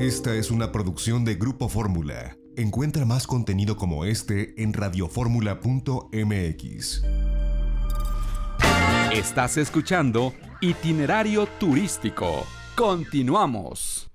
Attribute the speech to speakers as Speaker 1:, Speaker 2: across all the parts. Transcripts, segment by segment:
Speaker 1: Esta es una producción de Grupo Fórmula. Encuentra más contenido como este en radioformula.mx.
Speaker 2: Estás escuchando Itinerario Turístico. Continuamos.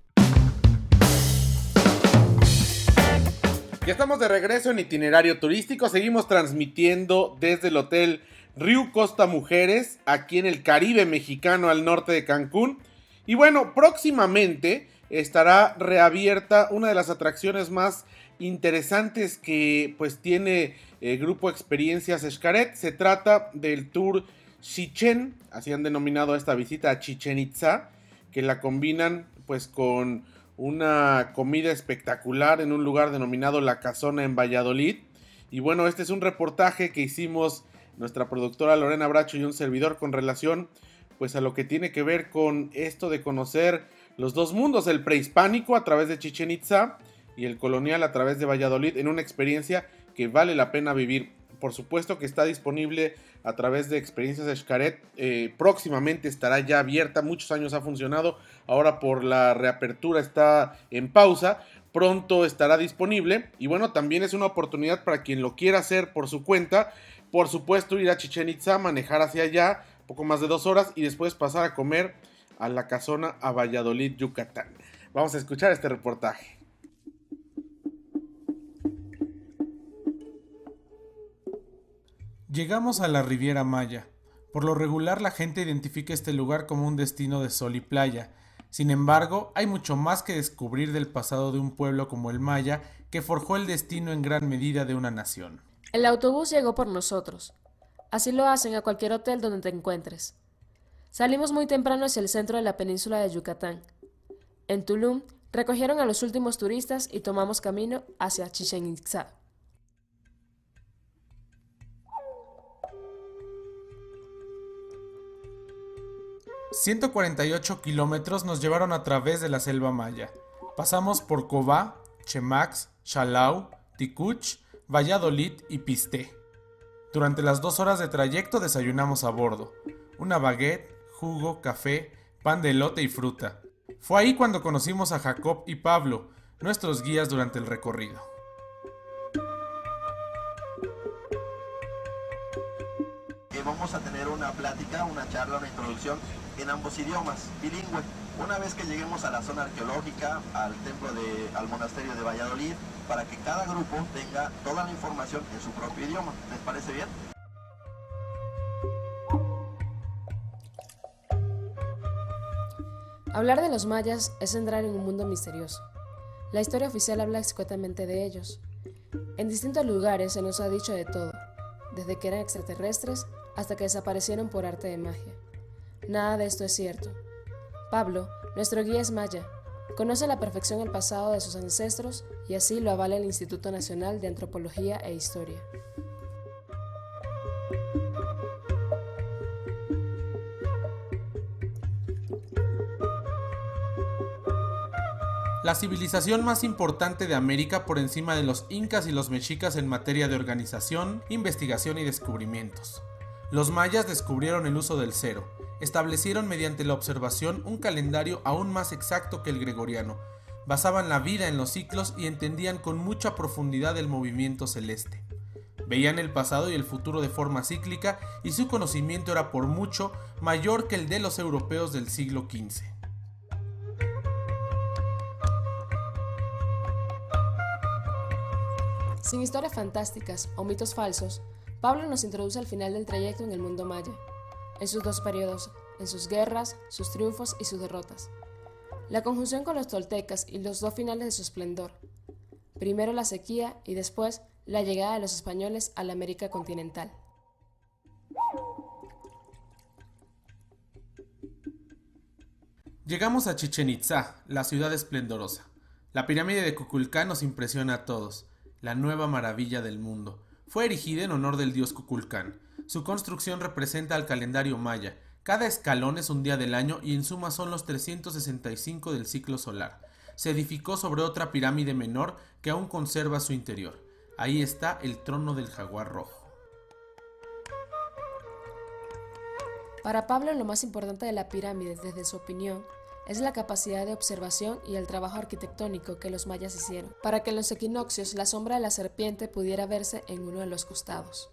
Speaker 3: Ya estamos de regreso en Itinerario Turístico. Seguimos transmitiendo desde el Hotel Río Costa Mujeres, aquí en el Caribe mexicano al norte de Cancún. Y bueno, próximamente estará reabierta una de las atracciones más interesantes que pues tiene el grupo Experiencias Escaret. Se trata del tour Chichen, así han denominado esta visita a Chichen Itza, que la combinan pues con una comida espectacular en un lugar denominado La Casona en Valladolid. Y bueno, este es un reportaje que hicimos nuestra productora Lorena Bracho y un servidor con relación pues a lo que tiene que ver con esto de conocer los dos mundos, el prehispánico a través de Chichen Itza y el colonial a través de Valladolid en una experiencia que vale la pena vivir. Por supuesto que está disponible a través de experiencias de Xcaret. Eh, próximamente estará ya abierta. Muchos años ha funcionado. Ahora por la reapertura está en pausa. Pronto estará disponible. Y bueno, también es una oportunidad para quien lo quiera hacer por su cuenta. Por supuesto, ir a Chichen Itza, manejar hacia allá, poco más de dos horas, y después pasar a comer a la casona a Valladolid, Yucatán. Vamos a escuchar este reportaje.
Speaker 4: Llegamos a la Riviera Maya. Por lo regular la gente identifica este lugar como un destino de sol y playa. Sin embargo, hay mucho más que descubrir del pasado de un pueblo como el Maya que forjó el destino en gran medida de una nación.
Speaker 5: El autobús llegó por nosotros. Así lo hacen a cualquier hotel donde te encuentres. Salimos muy temprano hacia el centro de la península de Yucatán. En Tulum recogieron a los últimos turistas y tomamos camino hacia Chichen Itza.
Speaker 4: 148 kilómetros nos llevaron a través de la selva maya. Pasamos por Cobá, Chemax, Chalau, Ticuch, Valladolid y Pisté. Durante las dos horas de trayecto desayunamos a bordo. Una baguette, jugo, café, pan de elote y fruta. Fue ahí cuando conocimos a Jacob y Pablo, nuestros guías durante el recorrido.
Speaker 6: vamos a tener una plática, una charla, una introducción en ambos idiomas, bilingüe. Una vez que lleguemos a la zona arqueológica, al templo de, al monasterio de Valladolid, para que cada grupo tenga toda la información en su propio idioma. ¿Les parece bien?
Speaker 5: Hablar de los mayas es entrar en un mundo misterioso. La historia oficial habla escuetamente de ellos. En distintos lugares se nos ha dicho de todo, desde que eran extraterrestres hasta que desaparecieron por arte de magia. Nada de esto es cierto. Pablo, nuestro guía es maya, conoce a la perfección el pasado de sus ancestros y así lo avala el Instituto Nacional de Antropología e Historia.
Speaker 4: La civilización más importante de América por encima de los incas y los mexicas en materia de organización, investigación y descubrimientos. Los mayas descubrieron el uso del cero, establecieron mediante la observación un calendario aún más exacto que el gregoriano, basaban la vida en los ciclos y entendían con mucha profundidad el movimiento celeste. Veían el pasado y el futuro de forma cíclica y su conocimiento era por mucho mayor que el de los europeos del siglo XV.
Speaker 5: Sin historias fantásticas o mitos falsos, Pablo nos introduce al final del trayecto en el mundo maya, en sus dos periodos, en sus guerras, sus triunfos y sus derrotas. La conjunción con los toltecas y los dos finales de su esplendor. Primero la sequía y después la llegada de los españoles a la América continental.
Speaker 4: Llegamos a Chichen Itza, la ciudad esplendorosa. La pirámide de Kukulcán nos impresiona a todos la nueva maravilla del mundo. Fue erigida en honor del dios Kukulcán. Su construcción representa al calendario maya. Cada escalón es un día del año y en suma son los 365 del ciclo solar. Se edificó sobre otra pirámide menor que aún conserva su interior. Ahí está el trono del jaguar rojo.
Speaker 5: Para Pablo lo más importante de la pirámide, desde su opinión, es la capacidad de observación y el trabajo arquitectónico que los mayas hicieron, para que en los equinoccios la sombra de la serpiente pudiera verse en uno de los costados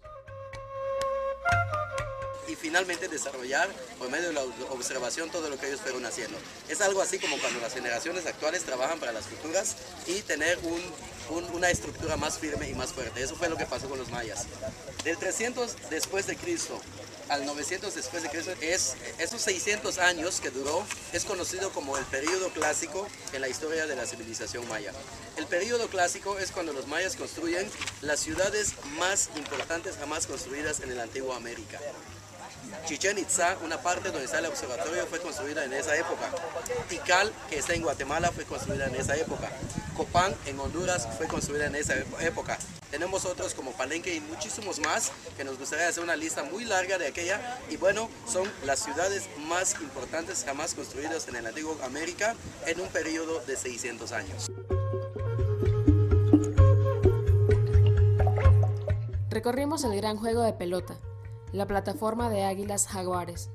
Speaker 7: y finalmente desarrollar por medio de la observación todo lo que ellos fueron haciendo. Es algo así como cuando las generaciones actuales trabajan para las futuras y tener una estructura más firme y más fuerte. Eso fue lo que pasó con los mayas. Del 300 después de Cristo al 900 después de Cristo, es, esos 600 años que duró, es conocido como el periodo clásico en la historia de la civilización maya. El periodo clásico es cuando los mayas construyen las ciudades más importantes jamás construidas en el antiguo América. Chichen Itza, una parte donde está el observatorio, fue construida en esa época. Tikal, que está en Guatemala, fue construida en esa época. Copán, en Honduras, fue construida en esa época. Tenemos otros como Palenque y muchísimos más, que nos gustaría hacer una lista muy larga de aquella. Y bueno, son las ciudades más importantes jamás construidas en el antiguo América en un periodo de 600 años.
Speaker 5: Recorrimos el gran juego de pelota, la plataforma de águilas jaguares,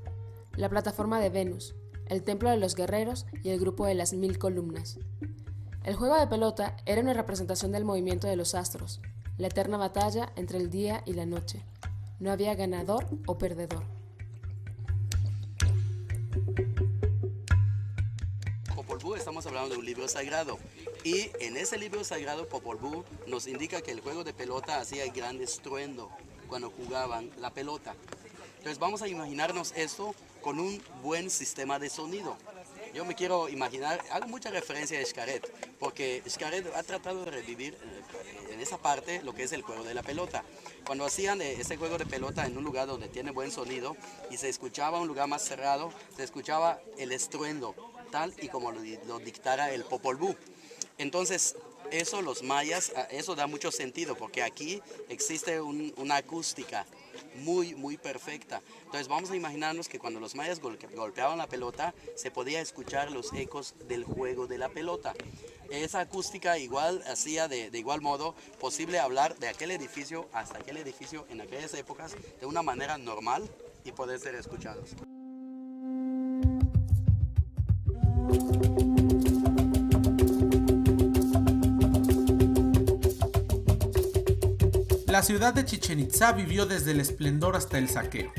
Speaker 5: la plataforma de Venus, el templo de los guerreros y el grupo de las mil columnas. El juego de pelota era una representación del movimiento de los astros, la eterna batalla entre el día y la noche. No había ganador o perdedor.
Speaker 7: Popol Vuh estamos hablando de un libro sagrado y en ese libro sagrado Popol Vuh nos indica que el juego de pelota hacía gran estruendo, cuando jugaban la pelota. Entonces vamos a imaginarnos esto con un buen sistema de sonido. Yo me quiero imaginar, hago mucha referencia a Xcaret, porque Xcaret ha tratado de revivir eh, en esa parte lo que es el juego de la pelota. Cuando hacían eh, ese juego de pelota en un lugar donde tiene buen sonido y se escuchaba un lugar más cerrado, se escuchaba el estruendo, tal y como lo, dictara el Popol Vuh. Entonces, eso los mayas, ah, eso da mucho sentido porque aquí existe una acústica muy, muy perfecta. Entonces vamos a imaginarnos que cuando los mayas golpeaban la pelota, se podía escuchar los ecos del juego de la pelota. Esa acústica igual hacía de, de igual modo posible hablar de aquel edificio hasta aquel edificio en aquellas épocas de una manera normal y poder ser escuchados.
Speaker 4: La ciudad de Chichen Itza vivió desde el esplendor hasta el saqueo.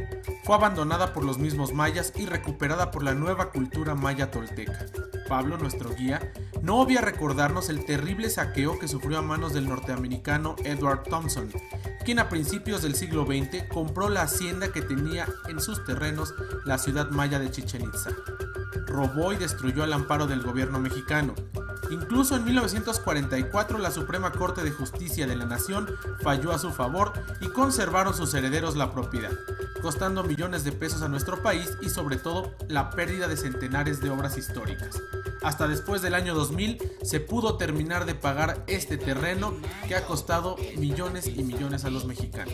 Speaker 4: Fue abandonada por los mismos mayas y recuperada por la nueva cultura maya tolteca. Pablo, nuestro guía, no obvia recordarnos el terrible saqueo que sufrió a manos del norteamericano Edward Thompson, quien a principios del siglo XX compró la hacienda que tenía en sus terrenos la ciudad maya de Chichen Itza. Robó y destruyó al amparo del gobierno mexicano, Incluso en 1944 la Suprema Corte de Justicia de la Nación falló a su favor y conservaron sus herederos la propiedad, costando millones de pesos a nuestro país y sobre todo la pérdida de centenares de obras históricas. Hasta después del año 2000 se pudo terminar de pagar este terreno que ha costado millones y millones a los mexicanos.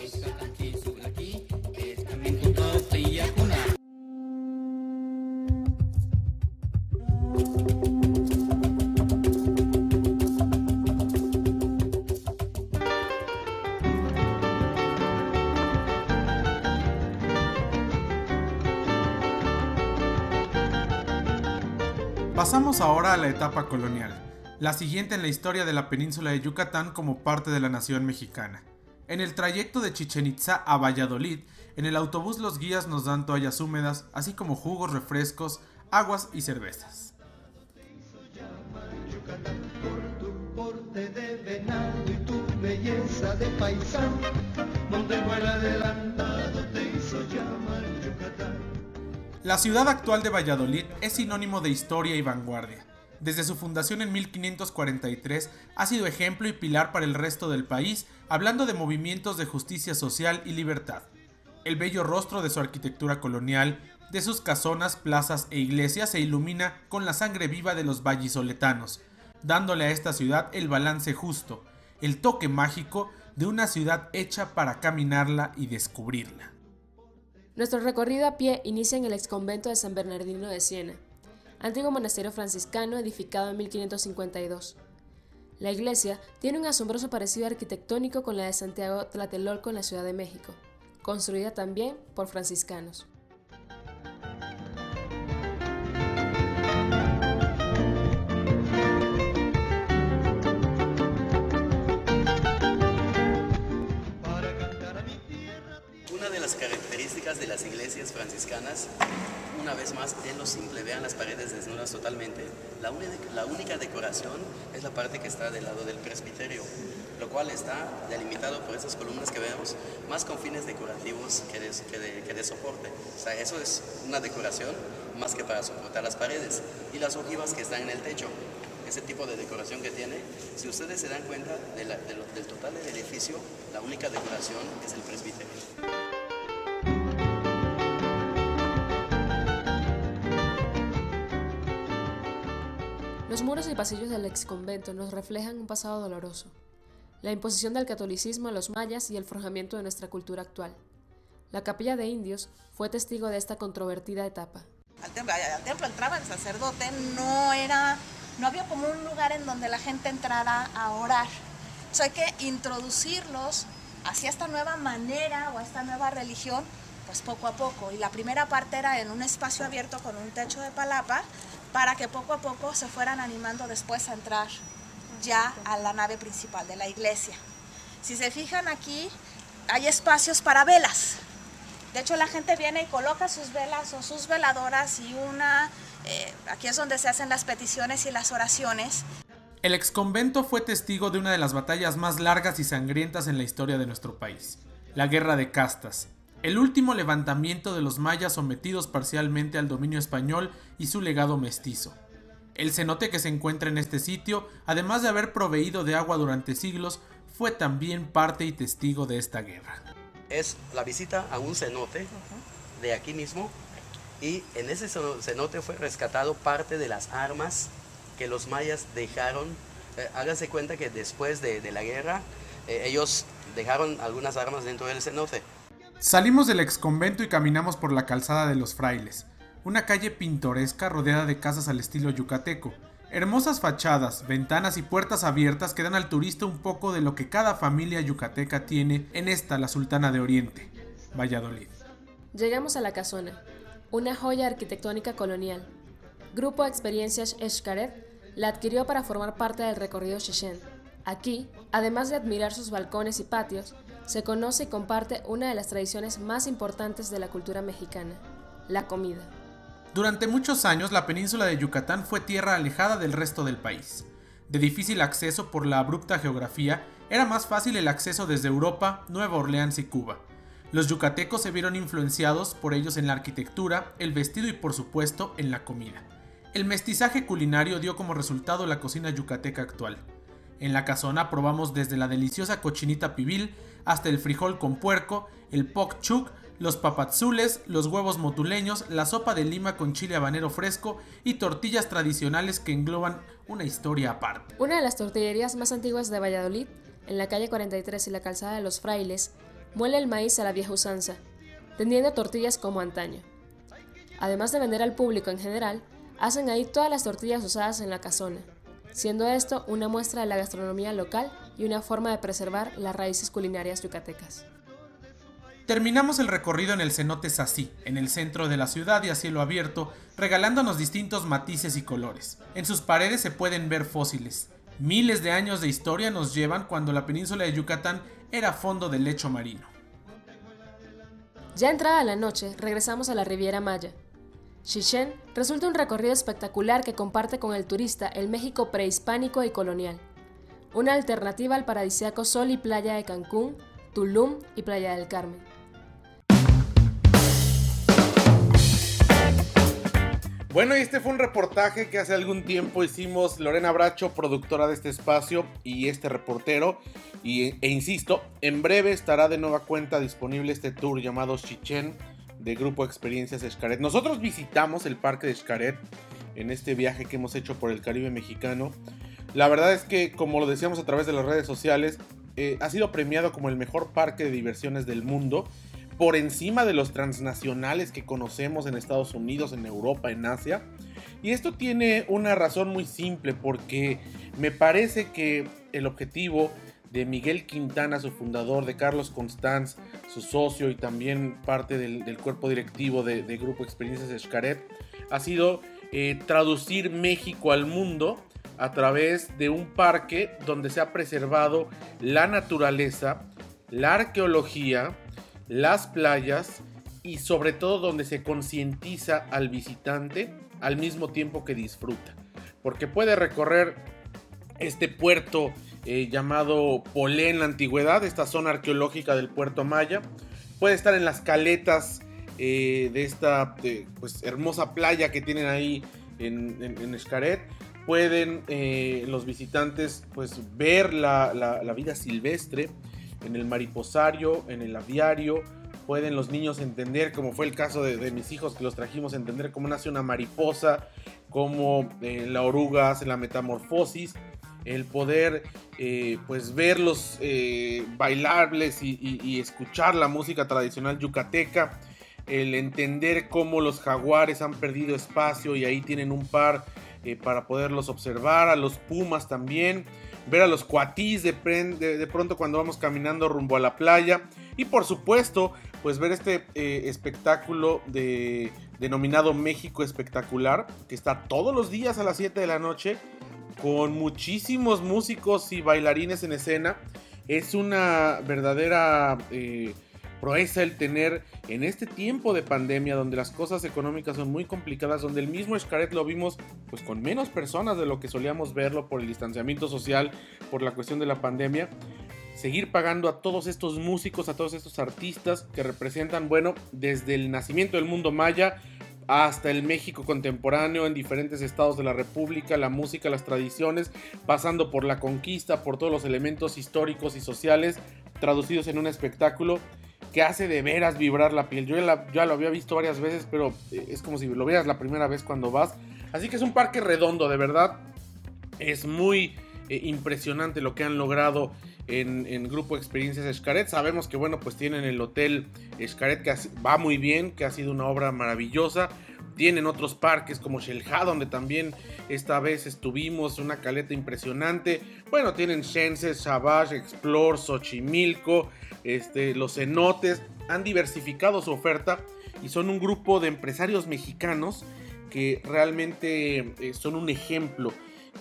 Speaker 4: Pasamos ahora a la etapa colonial, la siguiente en la historia de la península de Yucatán como parte de la nación mexicana. En el trayecto de Chichen Itza a Valladolid, en el autobús los guías nos dan toallas húmedas, así como jugos, refrescos, aguas y cervezas. La ciudad actual de Valladolid es sinónimo de historia y vanguardia. Desde su fundación en 1543 ha sido ejemplo y pilar para el resto del país, hablando de movimientos de justicia social y libertad. El bello rostro de su arquitectura colonial, de sus casonas, plazas e iglesias se ilumina con la sangre viva de los vallisoletanos, dándole a esta ciudad el balance justo, el toque mágico de una ciudad hecha para caminarla y descubrirla.
Speaker 5: Nuestro recorrido a pie inicia en el exconvento de San Bernardino de Siena, antiguo monasterio franciscano edificado en 1552. La iglesia tiene un asombroso parecido arquitectónico con la de Santiago Tlatelolco en la Ciudad de México, construida también por franciscanos.
Speaker 7: De las iglesias franciscanas, una vez más, en lo simple, vean las paredes desnudas totalmente. La, la única decoración es la parte que está del lado del presbiterio, lo cual está delimitado por esas columnas que vemos, más con fines decorativos que de, que de, soporte. O sea, eso es una decoración más que para soportar las paredes. Y las ojivas que están en el techo, ese tipo de decoración que tiene, si ustedes se dan cuenta del total del edificio, la única decoración es el presbiterio.
Speaker 5: Los muros y pasillos del exconvento nos reflejan un pasado doloroso, la imposición del catolicismo a los mayas y el forjamiento de nuestra cultura actual. La capilla de indios fue testigo de esta controvertida etapa.
Speaker 8: Al templo, entraba el sacerdote, no era, no había como un lugar en donde la gente entrara a orar. O hay que introducirlos hacia esta nueva manera o a esta nueva religión, pues poco a poco. Y la primera parte era en un espacio abierto con un techo de palapa, para que poco a poco se fueran animando después a entrar ya a la nave principal de la iglesia. Si se fijan aquí, hay espacios para velas. De hecho, la gente viene y coloca sus velas o sus veladoras y una... Eh, aquí es donde se hacen las peticiones y las oraciones.
Speaker 4: El exconvento fue testigo de una de las batallas más largas y sangrientas en la historia de nuestro país, la Guerra de Castas, el último levantamiento de los mayas sometidos parcialmente al dominio español y su legado mestizo. El cenote que se encuentra en este sitio, además de haber proveído de agua durante siglos, fue también parte y testigo de esta guerra.
Speaker 7: Es la visita a un cenote de aquí mismo y en ese cenote fue rescatado parte de las armas que los mayas dejaron. Eh, háganse cuenta que después de, la guerra eh, ellos dejaron algunas armas dentro del cenote
Speaker 4: Salimos del exconvento y caminamos por la calzada de los frailes, una calle pintoresca rodeada de casas al estilo yucateco, hermosas fachadas, ventanas y puertas abiertas que dan al turista un poco de lo que cada familia yucateca tiene en esta la Sultana de Oriente, Valladolid.
Speaker 5: Llegamos a la casona, una joya arquitectónica colonial. Grupo Experiencias Escaret la adquirió para formar parte del recorrido Chechen. Aquí, además de admirar sus balcones y patios, se conoce y comparte una de las tradiciones más importantes de la cultura mexicana, la comida.
Speaker 4: Durante muchos años la península de Yucatán fue tierra alejada del resto del país. De difícil acceso por la abrupta geografía, era más fácil el acceso desde Europa, Nueva Orleans y Cuba. Los yucatecos se vieron influenciados por ellos en la arquitectura, el vestido y por supuesto en la comida. El mestizaje culinario dio como resultado la cocina yucateca actual. En la casona probamos desde la deliciosa cochinita pibil hasta el frijol con puerco, el pok chuk, los papazules, los huevos motuleños, la sopa de lima con chile habanero fresco y tortillas tradicionales que engloban una historia aparte.
Speaker 5: Una de las tortillerías más antiguas de Valladolid, en la calle 43 y la calzada de los frailes, muele el maíz a la vieja usanza, tendiendo tortillas como antaño. Además de vender al público en general, hacen ahí todas las tortillas usadas en la casona siendo esto una muestra de la gastronomía local y una forma de preservar las raíces culinarias yucatecas.
Speaker 4: Terminamos el recorrido en el cenote Sací, en el centro de la ciudad y a cielo abierto, regalándonos distintos matices y colores. En sus paredes se pueden ver fósiles. Miles de años de historia nos llevan cuando la península de Yucatán era fondo del lecho marino.
Speaker 5: Ya entrada la noche, regresamos a la Riviera Maya, Chichen resulta un recorrido espectacular que comparte con el turista el México prehispánico y colonial. Una alternativa al paradisíaco sol y playa de Cancún, Tulum y Playa del Carmen.
Speaker 3: Bueno, y este fue un reportaje que hace algún tiempo hicimos Lorena Bracho, productora de este espacio, y este reportero. Y, e insisto, en breve estará de nueva cuenta disponible este tour llamado Chichen de Grupo Experiencias Escaret. Nosotros visitamos el parque de Escaret en este viaje que hemos hecho por el Caribe mexicano. La verdad es que, como lo decíamos a través de las redes sociales, eh, ha sido premiado como el mejor parque de diversiones del mundo, por encima de los transnacionales que conocemos en Estados Unidos, en Europa, en Asia. Y esto tiene una razón muy simple, porque me parece que el objetivo de Miguel Quintana, su fundador, de Carlos Constanz, su socio y también parte del, cuerpo directivo de, Grupo Experiencias Escaret, ha sido eh, traducir México al mundo a través de un parque donde se ha preservado la naturaleza, la arqueología, las playas y sobre todo donde se concientiza al visitante al mismo tiempo que disfruta. Porque puede recorrer este puerto eh, llamado Polé en la antigüedad, esta zona arqueológica del puerto Maya. Puede estar en las caletas eh, de esta pues, hermosa playa que tienen ahí en, en, Escaret. Pueden eh, los visitantes pues, ver la, la vida silvestre en el mariposario, en el aviario, pueden los niños entender, como fue el caso de, mis hijos que los trajimos, entender cómo nace una mariposa, cómo eh, la oruga hace la metamorfosis, el poder eh, pues verlos bailables y, escuchar la música tradicional yucateca, el entender cómo los jaguares han perdido espacio y ahí tienen un par para poderlos observar, a los pumas también, ver a los cuatís de, de pronto cuando vamos caminando rumbo a la playa y por supuesto pues ver este eh, espectáculo de, denominado México Espectacular, que está todos los días a las 7 de la noche, con muchísimos músicos y bailarines en escena. Es una verdadera eh, proeza el tener en este tiempo de pandemia, donde las cosas económicas son muy complicadas, donde el mismo Escaret lo vimos pues con menos personas de lo que solíamos verlo por el distanciamiento social, por la cuestión de la pandemia seguir pagando a todos estos músicos, a todos estos artistas que representan, bueno, desde el nacimiento del mundo maya hasta el México contemporáneo en diferentes estados de la República, la música, las tradiciones, pasando por la conquista, por todos los elementos históricos y sociales traducidos en un espectáculo que hace de veras vibrar la piel. Yo ya, lo había visto varias veces, pero eh, es como si lo vieras la primera vez cuando vas. Así que es un parque redondo, de verdad. Es muy eh, impresionante lo que han logrado en, Grupo Experiencias Escaret. Sabemos que, bueno, pues tienen el Hotel Escaret que va muy bien, que ha sido una obra maravillosa. Tienen otros parques como Shelha, donde también esta vez estuvimos, una caleta impresionante. Bueno, tienen Shense, Shabash, Explore, Xochimilco, este, los cenotes. Han diversificado su oferta y son un grupo de empresarios mexicanos que realmente eh, son un ejemplo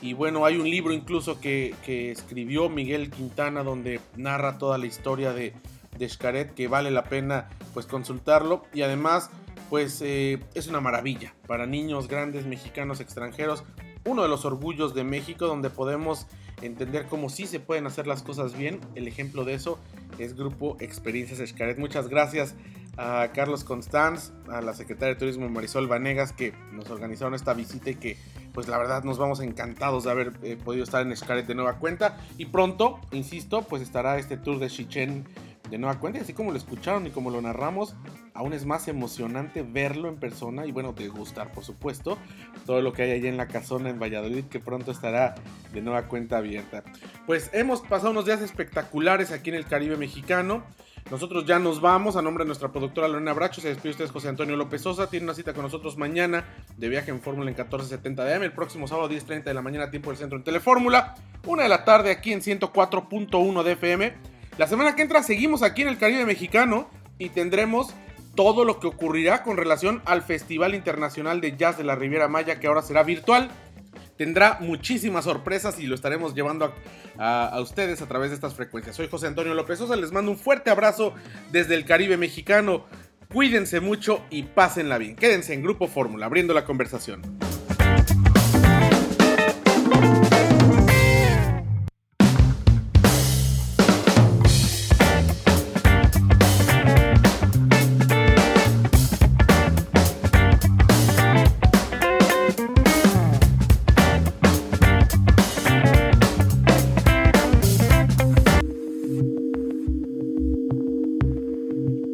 Speaker 3: y bueno, hay un libro incluso que, escribió Miguel Quintana donde narra toda la historia de, de Xcaret que vale la pena pues consultarlo. Y además pues eh, es una maravilla para niños grandes, mexicanos, extranjeros. Uno de los orgullos de México donde podemos entender cómo sí se pueden hacer las cosas bien. El ejemplo de eso es Grupo Experiencias Xcaret. Muchas gracias a Carlos Constanz, a la secretaria de Turismo Marisol Vanegas que nos organizaron esta visita y que pues la verdad nos vamos encantados de haber eh, podido estar en Xcaret de nueva cuenta y pronto, insisto, pues estará este tour de Chichen de nueva cuenta y así como lo escucharon y como lo narramos, aún es más emocionante verlo en persona y bueno, degustar por supuesto todo lo que hay allá en la casona en Valladolid que pronto estará de nueva cuenta abierta. Pues hemos pasado unos días espectaculares aquí en el Caribe mexicano. Nosotros ya nos vamos. A nombre de nuestra productora Lorena Bracho, se despide usted José Antonio López Sosa. Tiene una cita con nosotros mañana de viaje en Fórmula en 1470 de AM. El próximo sábado, 10.30 de la mañana, tiempo del centro en Telefórmula. Una de la tarde aquí en 104.1 de FM. La semana que entra seguimos aquí en el Caribe Mexicano y tendremos todo lo que ocurrirá con relación al Festival Internacional de Jazz de la Riviera Maya, que ahora será virtual tendrá muchísimas sorpresas y lo estaremos llevando a, ustedes a través de estas frecuencias. Soy José Antonio López Sosa, les mando un fuerte abrazo desde el Caribe mexicano. Cuídense mucho y pásenla bien. Quédense en Grupo Fórmula, abriendo la conversación.